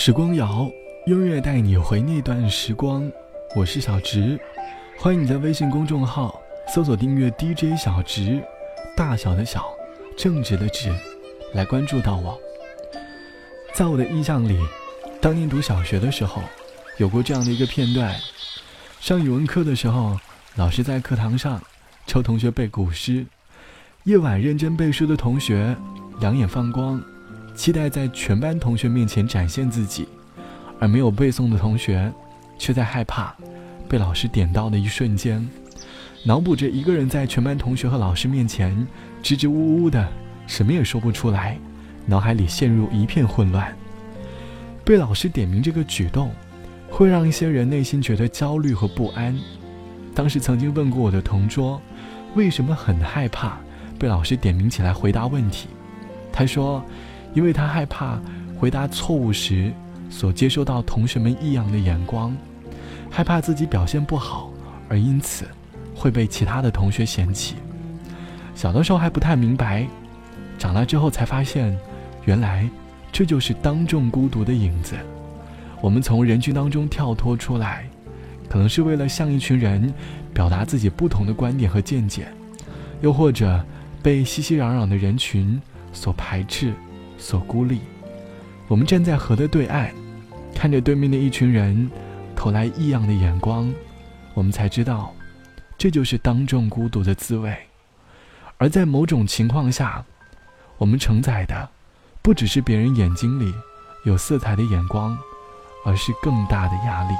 时光谣，音乐带你回那段时光。我是小植，欢迎你在微信公众号搜索订阅 DJ 小植，大小的小，正直的直，来关注到我。在我的印象里，当年读小学的时候，有过这样的一个片段：上语文课的时候，老师在课堂上抽同学背古诗，夜晚认真背书的同学两眼放光。期待在全班同学面前展现自己，而没有背诵的同学，却在害怕被老师点到的一瞬间，脑补着一个人在全班同学和老师面前支支吾吾的，什么也说不出来，脑海里陷入一片混乱。被老师点名这个举动，会让一些人内心觉得焦虑和不安。当时曾经问过我的同桌，为什么很害怕被老师点名起来回答问题，他说。因为他害怕回答错误时所接收到同学们异样的眼光，害怕自己表现不好，而因此会被其他的同学嫌弃。小的时候还不太明白，长大之后才发现，原来这就是当众孤独的影子。我们从人群当中跳脱出来，可能是为了向一群人表达自己不同的观点和见解，又或者被熙熙攘攘的人群所排斥。所孤立，我们站在河的对岸，看着对面的一群人投来异样的眼光，我们才知道，这就是当众孤独的滋味。而在某种情况下，我们承载的不只是别人眼睛里有色彩的眼光，而是更大的压力。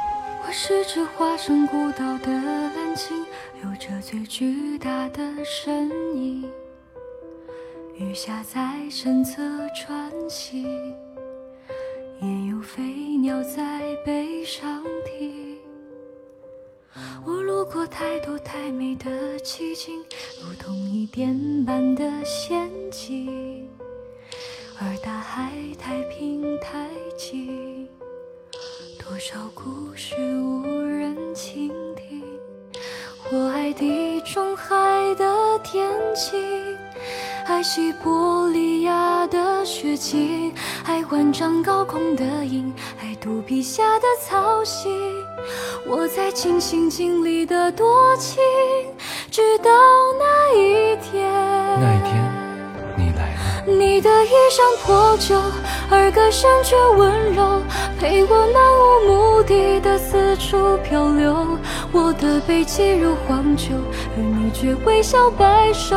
我是只化身孤岛的蓝鲸，有着最巨大的身影。鱼虾在身侧穿行，也有飞鸟在背上停。我路过太多太美的奇景，如同一点般的仙境。而大海太平太静，多少故事无人倾听。我爱地中海的天晴。爱西伯利亚的雪景，爱万丈高空的鹰，爱肚皮下的草席。我在尽心尽力的多情，直到那一天。那一天，你来了。你的衣衫破旧，而歌声却温柔，陪我漫无目的的四处漂流。我的背脊如荒丘，而你却微笑摆手。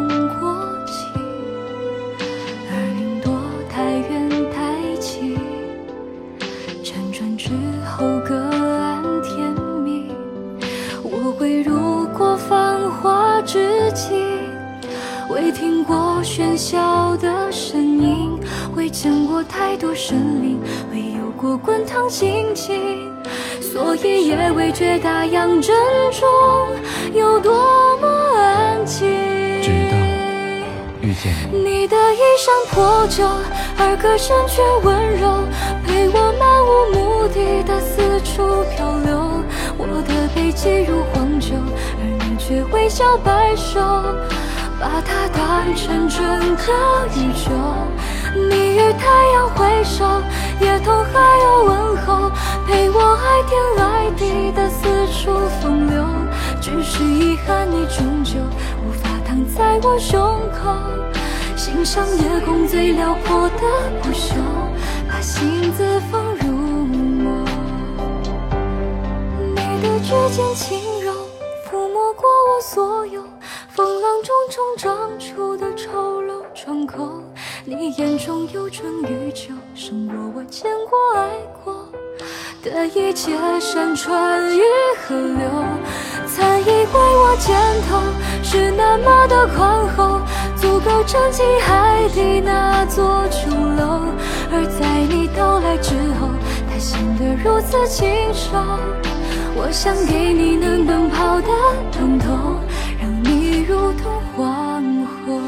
过喧嚣的声音，未见过太多生灵，未有过滚烫心情，所以也未觉大洋正中有多么安静。直到遇见你，你的衣衫破旧，而歌声却温柔，陪我漫无目的的四处漂流。我的背脊如荒丘，而你却微笑摆手。把它当成整个宇宙，你与太阳挥手，也同海鸥问候，陪我爱天爱地的四处风流。只是遗憾，你终究无法躺在我胸口，欣赏夜空最辽阔的不朽，把心字放入梦。你的指尖轻柔，抚摸过我所有。浪中冲撞出的丑陋窗口，你眼中有春与秋，胜过我见过爱过的一切山川与河流。曾以为我肩头是那么的宽厚，足够撑起海底那座琼楼，而在你到来之后，它显得如此清瘦。我想给你能奔跑的通透。如同皇后。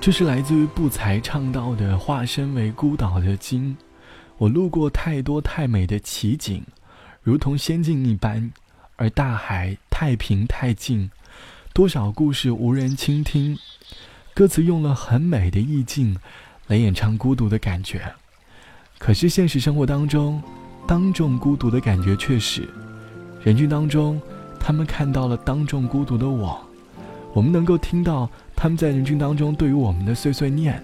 这是来自于不才唱到的“化身为孤岛的鲸”。我路过太多太美的奇景，如同仙境一般，而大海太平太静，多少故事无人倾听。歌词用了很美的意境来演唱孤独的感觉，可是现实生活当中，当众孤独的感觉却是，人群当中，他们看到了当众孤独的我，我们能够听到他们在人群当中对于我们的碎碎念，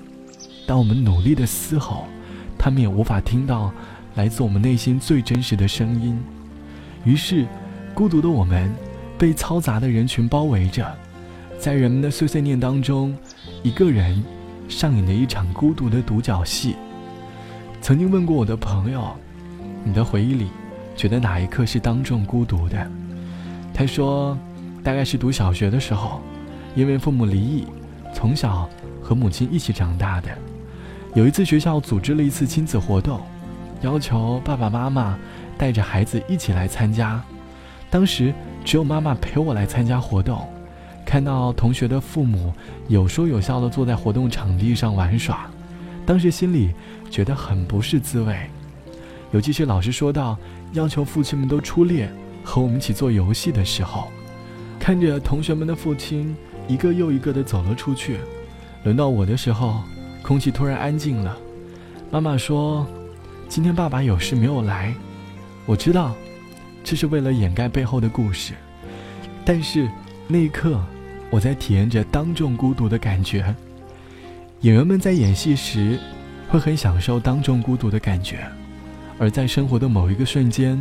当我们努力的嘶吼，他们也无法听到来自我们内心最真实的声音，于是，孤独的我们被嘈杂的人群包围着，在人们的碎碎念当中。一个人上演了一场孤独的独角戏。曾经问过我的朋友：“你的回忆里，觉得哪一刻是当众孤独的？”他说：“大概是读小学的时候，因为父母离异，从小和母亲一起长大的。有一次学校组织了一次亲子活动，要求爸爸妈妈带着孩子一起来参加。当时只有妈妈陪我来参加活动。”看到同学的父母有说有笑的坐在活动场地上玩耍，当时心里觉得很不是滋味。尤其是老师说到要求父亲们都出列和我们一起做游戏的时候，看着同学们的父亲一个又一个的走了出去，轮到我的时候，空气突然安静了。妈妈说：“今天爸爸有事没有来。”我知道，这是为了掩盖背后的故事，但是那一刻。我在体验着当众孤独的感觉。演员们在演戏时，会很享受当众孤独的感觉，而在生活的某一个瞬间，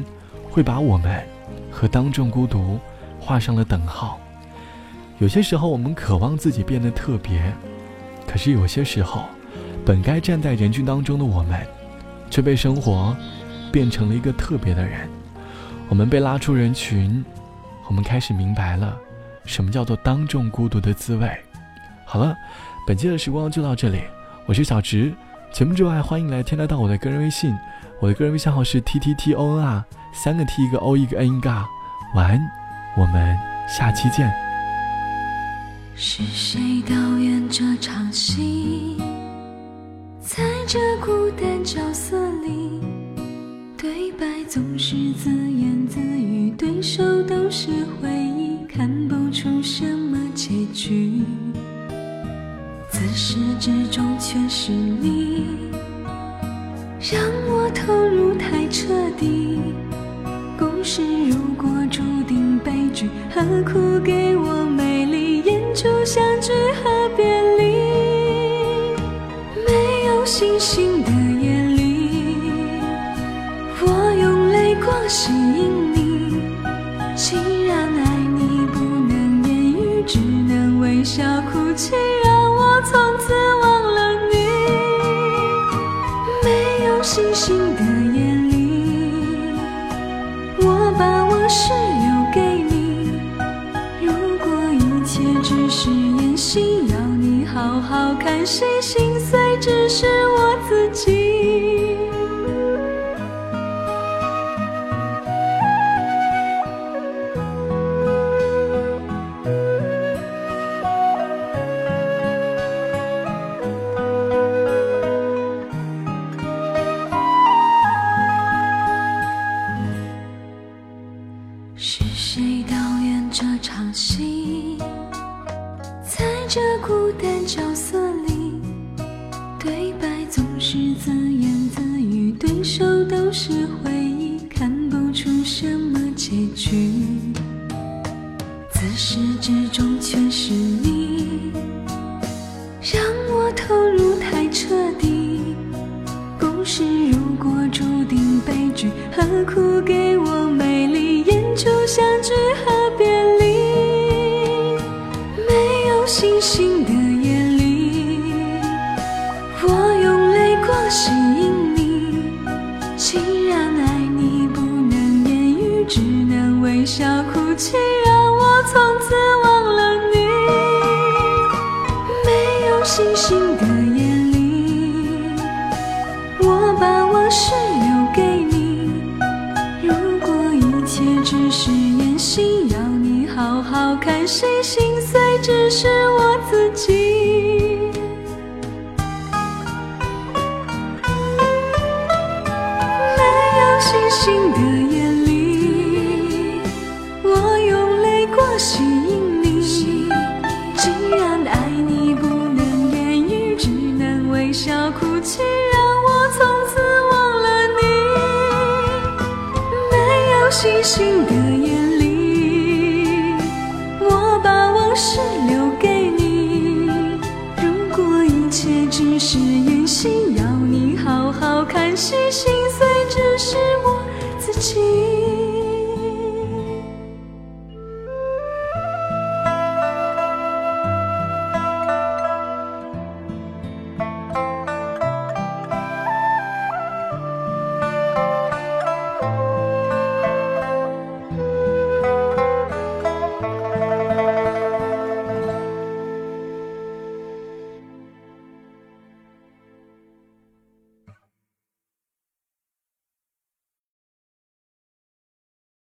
会把我们和当众孤独画上了等号。有些时候，我们渴望自己变得特别，可是有些时候，本该站在人群当中的我们，却被生活变成了一个特别的人。我们被拉出人群，我们开始明白了。什么叫做当众孤独的滋味？好了，本期的时光就到这里，我是小直。节目之外，欢迎来添加到我的个人微信，我的个人微信号是 t t t o n r，三个 t 一个 o 一个 n 一个。晚安，我们下期见。是谁导演这场戏？在这孤单角色里，对白总是自言自语，对手都是回忆，看不。出什么结局？自始至终全是你，让我投入太彻底。故事如果注定悲剧，何苦给我美丽演出相聚和别离？没有星星的夜里，我用泪光吸引你。请让我从此忘了你。没有星星的夜里我把往事留给你。如果一切只是演戏要你好好看戏心碎只是我自己。是谁导演这场戏？在这孤单角色里。对白总是自言自语，对手都是回忆，看不出什么结局。自始至终全是你，让我投入太彻底。故事如果注定悲剧，何苦给微笑哭泣，让我从此忘了你。没有星星的夜里，我把往事留给你。如果一切只是演戏，要你好好看戏，心碎只是我自己。没有星星的夜看戏心碎只是我自己。